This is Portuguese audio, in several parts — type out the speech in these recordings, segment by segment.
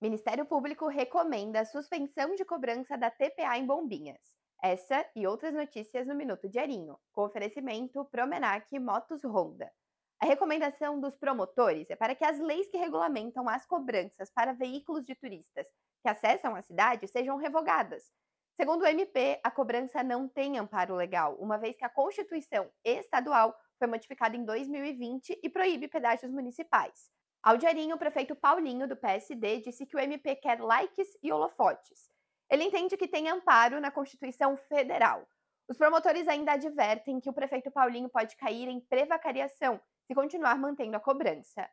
Ministério Público recomenda a suspensão de cobrança da TPA em Bombinhas. Essa e outras notícias no Minuto Diarinho, com oferecimento Promenac Motos Honda. A recomendação dos promotores é para que as leis que regulamentam as cobranças para veículos de turistas que acessam a cidade sejam revogadas. Segundo o MP, a cobrança não tem amparo legal, uma vez que a Constituição Estadual foi modificada em 2020 e proíbe pedágios municipais. Ao diarinho, o prefeito Paulinho, do PSD, disse que o MP quer likes e holofotes. Ele entende que tem amparo na Constituição Federal. Os promotores ainda advertem que o prefeito Paulinho pode cair em prevaricação se continuar mantendo a cobrança.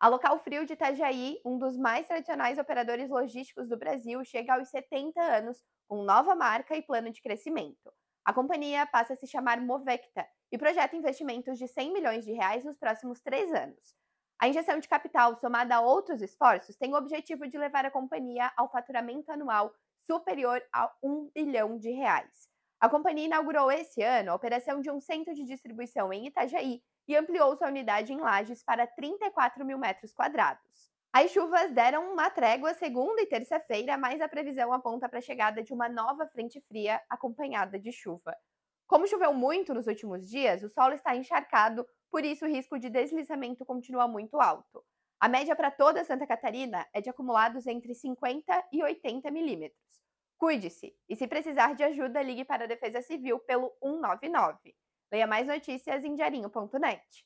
A Local Frio de Itajaí, um dos mais tradicionais operadores logísticos do Brasil, chega aos 70 anos com nova marca e plano de crescimento. A companhia passa a se chamar Movecta e projeta investimentos de 100 milhões de reais nos próximos três anos. A injeção de capital, somada a outros esforços, tem o objetivo de levar a companhia ao faturamento anual superior a 1 bilhão de reais. A companhia inaugurou esse ano a operação de um centro de distribuição em Itajaí e ampliou sua unidade em Lages para 34 mil metros quadrados. As chuvas deram uma trégua segunda e terça-feira, mas a previsão aponta para a chegada de uma nova frente fria acompanhada de chuva. Como choveu muito nos últimos dias, o solo está encharcado, por isso o risco de deslizamento continua muito alto. A média para toda Santa Catarina é de acumulados entre 50 e 80 milímetros. Cuide-se e, se precisar de ajuda, ligue para a Defesa Civil pelo 199. Leia mais notícias em diarinho.net.